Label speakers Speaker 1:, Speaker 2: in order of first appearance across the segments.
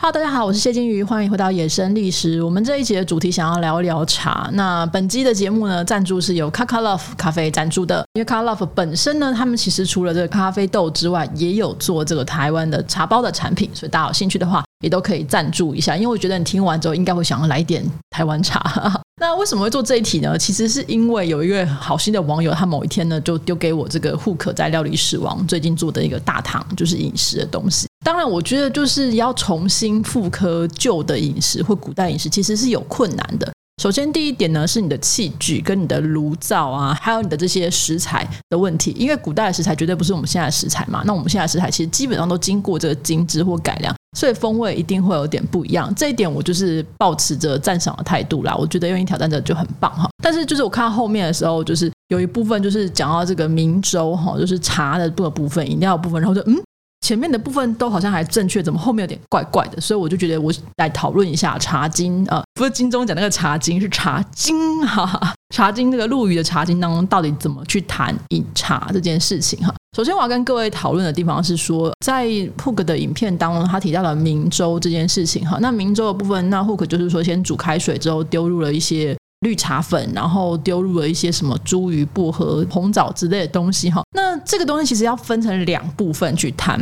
Speaker 1: 好大家好，我是谢金鱼，欢迎回到野生历史。我们这一集的主题想要聊一聊茶。那本期的节目呢，赞助是由 Kakalove 咖啡赞助的。因为 Kakalove 本身呢，他们其实除了这个咖啡豆之外，也有做这个台湾的茶包的产品，所以大家有兴趣的话，也都可以赞助一下。因为我觉得你听完之后，应该会想要来一点台湾茶。那为什么会做这一题呢？其实是因为有一位好心的网友，他某一天呢，就丢给我这个 Hook 在料理史王最近做的一个大堂，就是饮食的东西。当然，我觉得就是要重新复刻旧的饮食或古代饮食，其实是有困难的。首先，第一点呢，是你的器具跟你的炉灶啊，还有你的这些食材的问题。因为古代的食材绝对不是我们现在的食材嘛，那我们现在的食材其实基本上都经过这个精致或改良，所以风味一定会有点不一样。这一点我就是抱持着赞赏的态度啦。我觉得愿意挑战者就很棒哈。但是就是我看到后面的时候，就是有一部分就是讲到这个明州哈，就是茶的部分、饮料的部分，然后就嗯。前面的部分都好像还正确，怎么后面有点怪怪的？所以我就觉得我来讨论一下《茶经》呃，不是经中讲那个《茶经》，是《茶经》哈，哈，《茶经》这个陆羽的《茶经》当中到底怎么去谈饮茶这件事情哈？首先我要跟各位讨论的地方是说，在 Hook 的影片当中，他提到了明州这件事情哈。那明州的部分，那 Hook 就是说先煮开水之后丢入了一些绿茶粉，然后丢入了一些什么茱萸、薄荷、红枣之类的东西哈。那这个东西其实要分成两部分去谈。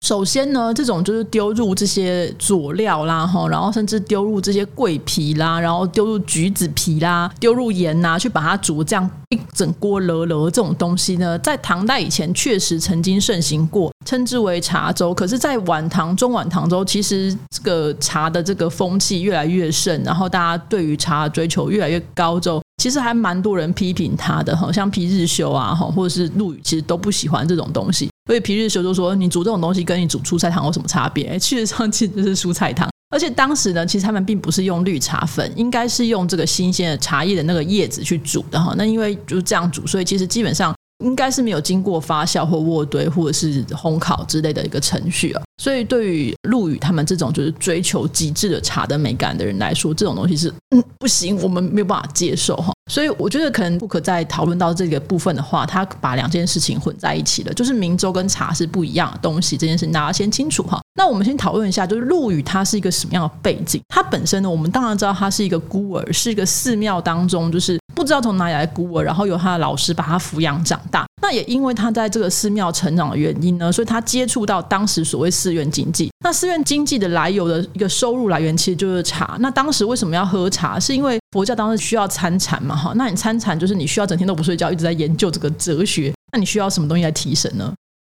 Speaker 1: 首先呢，这种就是丢入这些佐料啦，哈，然后甚至丢入这些桂皮啦，然后丢入橘子皮啦，丢入盐呐，去把它煮这样一整锅热热这种东西呢，在唐代以前确实曾经盛行过，称之为茶粥。可是，在晚唐、中晚唐周，其实这个茶的这个风气越来越盛，然后大家对于茶的追求越来越高之后，其实还蛮多人批评他的，哈，像皮日休啊，哈，或者是陆羽，其实都不喜欢这种东西。所以皮日休就说：“你煮这种东西跟你煮蔬菜汤有什么差别？哎，事实上其实是蔬菜汤。而且当时呢，其实他们并不是用绿茶粉，应该是用这个新鲜的茶叶的那个叶子去煮的哈。那因为就这样煮，所以其实基本上应该是没有经过发酵或渥堆或者是烘烤之类的一个程序啊。所以对于陆羽他们这种就是追求极致的茶的美感的人来说，这种东西是嗯不行，我们没有办法接受哈。”所以我觉得可能不可再讨论到这个部分的话，他把两件事情混在一起了，就是明州跟茶是不一样的东西，这件事大家先清楚哈。那我们先讨论一下，就是陆羽他是一个什么样的背景？他本身呢，我们当然知道他是一个孤儿，是一个寺庙当中就是不知道从哪里来孤儿，然后由他的老师把他抚养长大。那也因为他在这个寺庙成长的原因呢，所以他接触到当时所谓寺院经济。那寺院经济的来由的一个收入来源其实就是茶。那当时为什么要喝茶？是因为佛教当时需要参禅嘛，哈，那你参禅就是你需要整天都不睡觉，一直在研究这个哲学，那你需要什么东西来提神呢？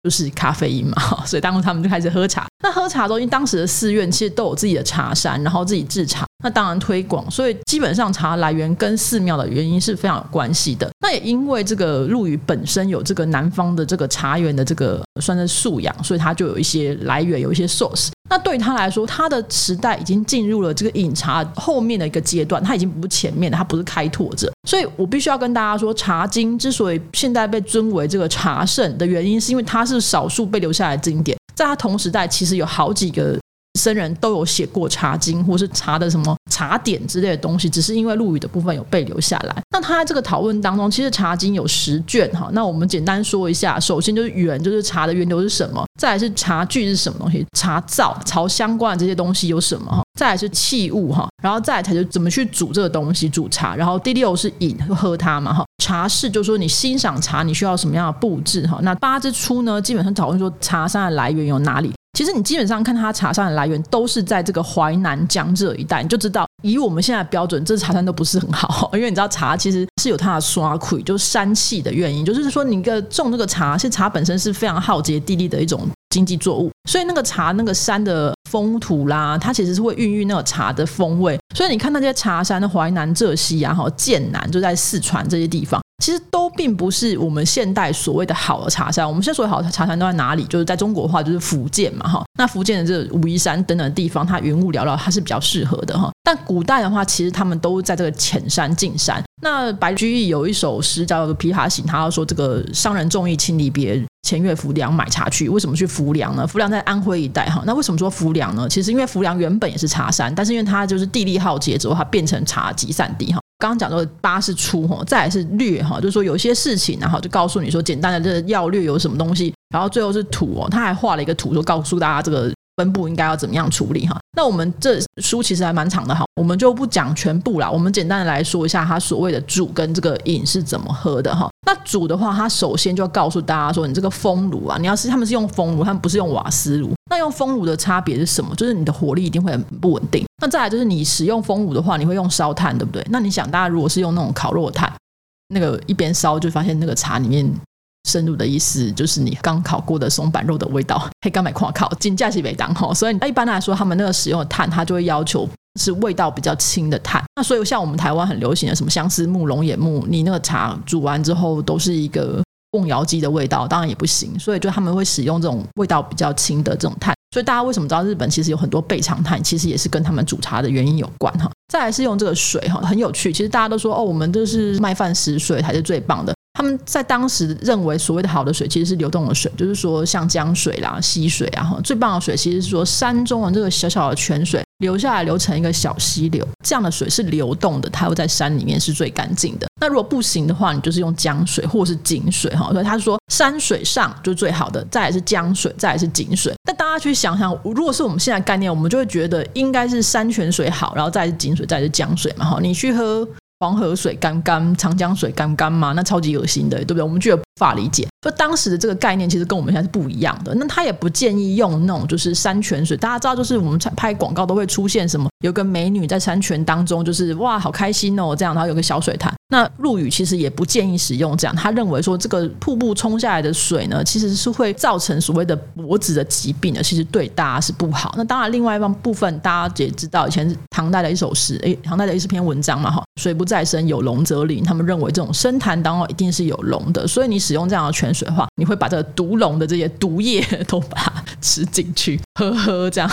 Speaker 1: 就是咖啡因嘛，所以当时他们就开始喝茶。那喝茶都因为当时的寺院其实都有自己的茶山，然后自己制茶，那当然推广，所以基本上茶来源跟寺庙的原因是非常有关系的。那也因为这个陆羽本身有这个南方的这个茶园的这个算是素养，所以他就有一些来源，有一些 source。那对于他来说，他的时代已经进入了这个饮茶后面的一个阶段，他已经不是前面的，他不是开拓者。所以我必须要跟大家说，《茶经》之所以现在被尊为这个茶圣的原因，是因为它是少数被留下来的经典。在他同时代，其实有好几个僧人都有写过《茶经》或是茶的什么茶点之类的东西，只是因为陆羽的部分有被留下来。那他在这个讨论当中，其实《茶经》有十卷哈。那我们简单说一下，首先就是源，就是茶的源流是什么；再来是茶具是什么东西，茶灶、朝相关的这些东西有什么；再来是器物哈，然后再来才就怎么去煮这个东西，煮茶。然后第六是饮，喝它嘛哈。茶室就是说你欣赏茶，你需要什么样的布置哈。那八之初呢，基本上讨论说茶山的来源有哪里。其实你基本上看它茶山的来源都是在这个淮南江浙一带，你就知道以我们现在标准，这茶山都不是很好，因为你知道茶其实是有它的刷苦，就是山气的原因，就是说你个种这个茶，是茶本身是非常耗竭地力的一种经济作物，所以那个茶那个山的风土啦，它其实是会孕育那个茶的风味，所以你看那些茶山的淮南、浙西啊，哈，剑南就在四川这些地方。其实都并不是我们现代所谓的好的茶山。我们现在所谓好的茶山都在哪里？就是在中国的话，就是福建嘛，哈。那福建的这个武夷山等等的地方，它云雾缭绕，它是比较适合的，哈。但古代的话，其实他们都在这个浅山近山。那白居易有一首诗叫做《琵琶行》，他要说这个商人重义轻离别，前越浮梁买茶去。为什么去浮梁呢？浮梁在安徽一带，哈。那为什么说浮梁呢？其实因为浮梁原本也是茶山，但是因为它就是地利耗竭之后，它变成茶集散地，哈。刚刚讲到的八是出哈，再来是略哈，就是说有些事情，然后就告诉你说简单的这个要略有什么东西，然后最后是土哦，他还画了一个图，说告诉大家这个分布应该要怎么样处理哈。那我们这书其实还蛮长的哈，我们就不讲全部了。我们简单的来说一下它所谓的煮跟这个饮是怎么喝的哈。那煮的话，它首先就要告诉大家说，你这个风炉啊，你要是他们是用风炉，他们不是用瓦斯炉。那用风炉的差别是什么？就是你的火力一定会很不稳定。那再来就是你使用风炉的话，你会用烧炭，对不对？那你想，大家如果是用那种烤肉炭，那个一边烧就发现那个茶里面。深入的意思就是你刚烤过的松板肉的味道，嘿，刚买矿烤，金价是没当哈，所以一般来说，他们那个使用的炭，它就会要求是味道比较轻的炭。那所以像我们台湾很流行的什么相思木、龙眼木，你那个茶煮完之后都是一个瓮窑鸡的味道，当然也不行。所以就他们会使用这种味道比较轻的这种炭。所以大家为什么知道日本其实有很多备长炭，其实也是跟他们煮茶的原因有关哈。再来是用这个水哈，很有趣。其实大家都说哦，我们就是麦饭石水才是最棒的。他们在当时认为所谓的好的水其实是流动的水，就是说像江水啦、溪水啊，最棒的水其实是说山中的这个小小的泉水流下来流成一个小溪流，这样的水是流动的，它会在山里面是最干净的。那如果不行的话，你就是用江水或是井水哈。所以他说山水上就是最好的，再来是江水，再来是井水。那大家去想想，如果是我们现在概念，我们就会觉得应该是山泉水好，然后再来是井水，再来是江水嘛哈。你去喝。黄河水干干，长江水干干嘛？那超级恶心的，对不对？我们觉得无法理解。就当时的这个概念，其实跟我们现在是不一样的。那他也不建议用那种就是山泉水。大家知道，就是我们拍广告都会出现什么，有个美女在山泉当中，就是哇，好开心哦，这样，然后有个小水潭。那陆羽其实也不建议使用这样，他认为说这个瀑布冲下来的水呢，其实是会造成所谓的脖子的疾病的，其实对大家是不好。那当然，另外一方部分大家也知道，以前唐代的一首诗，诶，唐代的一篇文章嘛，哈，水不在深，有龙则灵。他们认为这种深潭当中一定是有龙的，所以你使用这样的泉水的话，你会把这个毒龙的这些毒液都把它吃进去，喝喝这样。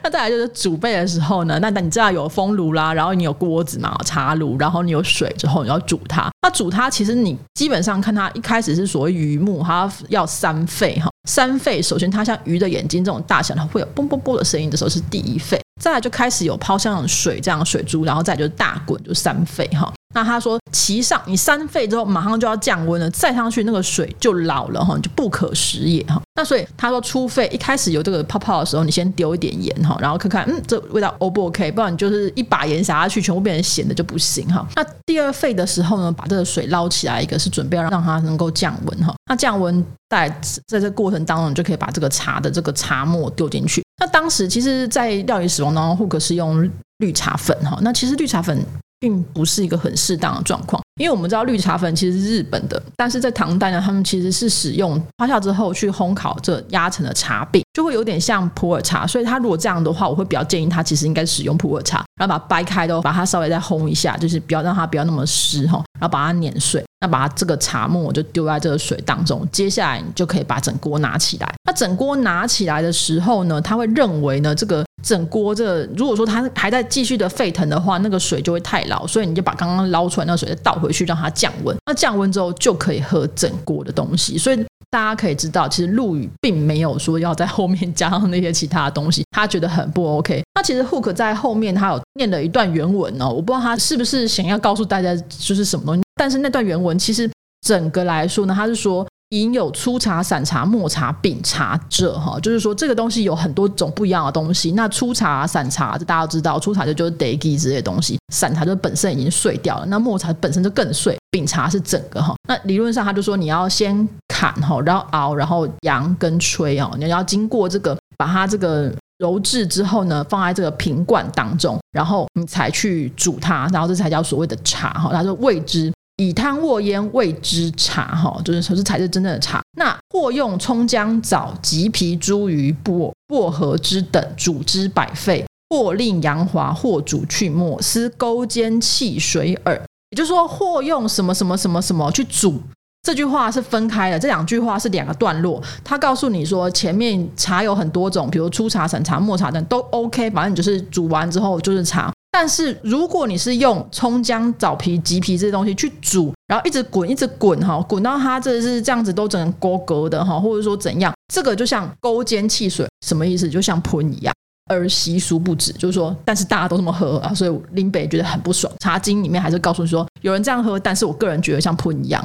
Speaker 1: 那再来就是煮沸的时候呢，那 那你知道有风炉啦，然后你有锅子嘛，茶炉，然后你有水之后。你要煮它，那煮它其实你基本上看它一开始是所谓鱼目，它要三沸哈，三沸首先它像鱼的眼睛这种大小，它会有嘣嘣嘣的声音的时候是第一沸，再来就开始有抛像水这样水珠，然后再就是大滚就三沸哈。那他说，其上你三沸之后，马上就要降温了，再上去那个水就老了哈，就不可食也哈。那所以他说，初沸一开始有这个泡泡的时候，你先丢一点盐哈，然后看看，嗯，这味道 O 不 OK？不然你就是一把盐撒下去，全部变成咸的就不行哈。那第二沸的时候呢，把这个水捞起来，一个是准备让它能够降温哈。那降温在在这过程当中，你就可以把这个茶的这个茶末丢进去。那当时其实，在料理使用当中，户可是用绿茶粉哈。那其实绿茶粉。并不是一个很适当的状况，因为我们知道绿茶粉其实是日本的，但是在唐代呢，他们其实是使用发酵之后去烘烤这压成的茶饼，就会有点像普洱茶。所以它如果这样的话，我会比较建议它其实应该使用普洱茶，然后把它掰开都，把它稍微再烘一下，就是不要让它不要那么湿哈，然后把它碾碎，那把它这个茶末就丢在这个水当中，接下来你就可以把整锅拿起来。那整锅拿起来的时候呢，他会认为呢这个。整锅这，如果说它还在继续的沸腾的话，那个水就会太老，所以你就把刚刚捞出来那个水倒回去，让它降温。那降温之后就可以喝整锅的东西。所以大家可以知道，其实陆羽并没有说要在后面加上那些其他的东西，他觉得很不 OK。那其实 Hook 在后面他有念了一段原文哦，我不知道他是不是想要告诉大家就是什么东西，但是那段原文其实整个来说呢，他是说。饮有粗茶、散茶、末茶、饼茶者，哈，就是说这个东西有很多种不一样的东西。那粗茶、散茶，这大家都知道，粗茶就就是 degi 之类东西，散茶就本身已经碎掉了。那末茶本身就更碎，饼茶是整个哈。那理论上他就说你要先砍哈，然后熬，然后扬跟吹哦，你要经过这个把它这个揉制之后呢，放在这个瓶罐当中，然后你才去煮它，然后这才叫所谓的茶哈。他说谓之。以汤沃烟谓之茶，哈，就是说是才是真正的茶。那或用葱姜枣橘皮茱萸薄薄荷之等煮之百沸，或令阳华，或煮去沫，斯勾煎汽水耳。也就是说，或用什么什么什么什么去煮。这句话是分开的，这两句话是两个段落。他告诉你说，前面茶有很多种，比如粗茶、散茶、末茶等都 OK，反正你就是煮完之后就是茶。但是如果你是用葱姜枣皮橘皮这些东西去煮，然后一直滚一直滚哈，滚到它这是这样子都整个勾勾的哈，或者说怎样，这个就像勾煎汽水，什么意思？就像喷一样，而习俗不止，就是说，但是大家都这么喝啊，所以林北觉得很不爽。茶经里面还是告诉你说，有人这样喝，但是我个人觉得像喷一样。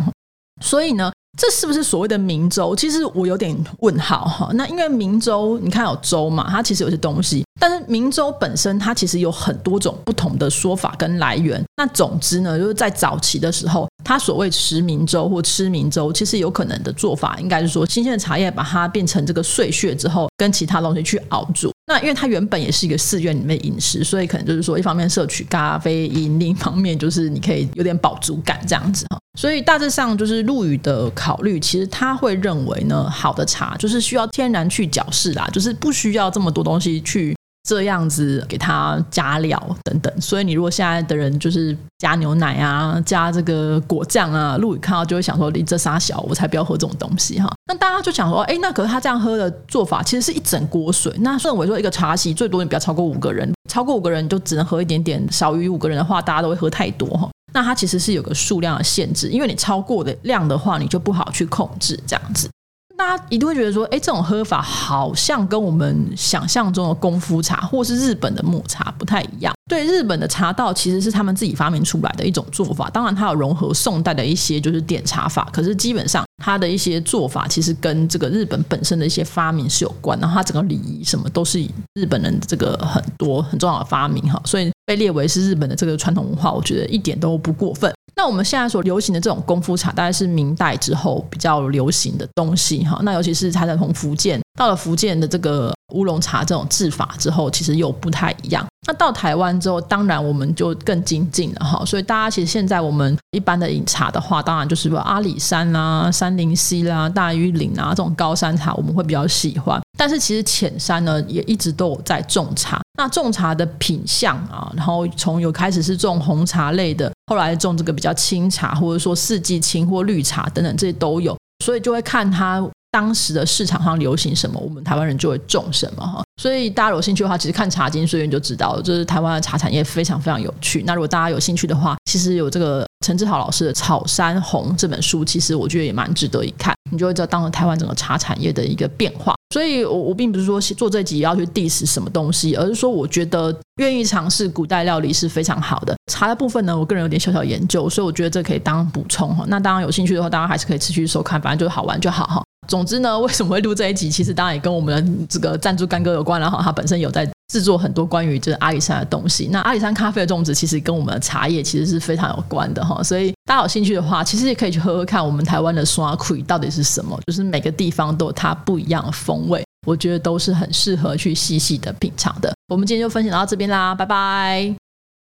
Speaker 1: 所以呢，这是不是所谓的明州？其实我有点问号哈。那因为明州，你看有州嘛，它其实有些东西，但是明州本身它其实有很多种不同的说法跟来源。那总之呢，就是在早期的时候，它所谓食明州或吃明州，其实有可能的做法，应该是说新鲜的茶叶把它变成这个碎屑之后，跟其他东西去熬煮。那因为它原本也是一个寺院里面饮食，所以可能就是说，一方面摄取咖啡因，另一方面就是你可以有点饱足感这样子哈。所以大致上就是陆羽的考虑，其实他会认为呢，好的茶就是需要天然去角质啦，就是不需要这么多东西去。这样子给它加料等等，所以你如果现在的人就是加牛奶啊，加这个果酱啊，陆羽看到就会想说，你这仨小，我才不要喝这种东西哈。那大家就想说，哎，那可是他这样喝的做法，其实是一整锅水。那认为说一个茶席最多你不要超过五个人，超过五个人你就只能喝一点点，少于五个人的话，大家都会喝太多哈。那它其实是有个数量的限制，因为你超过的量的话，你就不好去控制这样子。大家一定会觉得说，哎，这种喝法好像跟我们想象中的功夫茶或是日本的抹茶不太一样。对，日本的茶道其实是他们自己发明出来的一种做法，当然它有融合宋代的一些就是点茶法，可是基本上它的一些做法其实跟这个日本本身的一些发明是有关，然后它整个礼仪什么都是以日本人这个很多很重要的发明哈，所以被列为是日本的这个传统文化，我觉得一点都不过分。那我们现在所流行的这种功夫茶，大概是明代之后比较流行的东西哈。那尤其是它在从福建到了福建的这个乌龙茶这种制法之后，其实又不太一样。那到台湾之后，当然我们就更精进了哈。所以大家其实现在我们一般的饮茶的话，当然就是说阿里山啦、山林溪啦、大禹岭啊这种高山茶，我们会比较喜欢。但是其实浅山呢，也一直都有在种茶。那种茶的品相啊，然后从有开始是种红茶类的，后来种这个比较清茶，或者说四季青或绿茶等等，这些都有，所以就会看它当时的市场上流行什么，我们台湾人就会种什么哈。所以大家有兴趣的话，其实看《茶经岁月》就知道，就是台湾的茶产业非常非常有趣。那如果大家有兴趣的话，其实有这个陈志豪老师的《草山红》这本书，其实我觉得也蛮值得一看，你就会知道当时台湾整个茶产业的一个变化。所以我，我并不是说做这集要去 diss 什么东西，而是说，我觉得愿意尝试古代料理是非常好的。茶的部分呢，我个人有点小小研究，所以我觉得这可以当补充哈。那当然有兴趣的话，大家还是可以持续收看，反正就是好玩就好哈。总之呢，为什么会录这一集？其实当然也跟我们这个赞助干哥有关然后。他本身有在制作很多关于这阿里山的东西。那阿里山咖啡的种植其实跟我们的茶叶其实是非常有关的哈。所以大家有兴趣的话，其实也可以去喝喝看我们台湾的山葵到底是什么，就是每个地方都有它不一样的风味。我觉得都是很适合去细细的品尝的。我们今天就分享到这边啦，拜拜。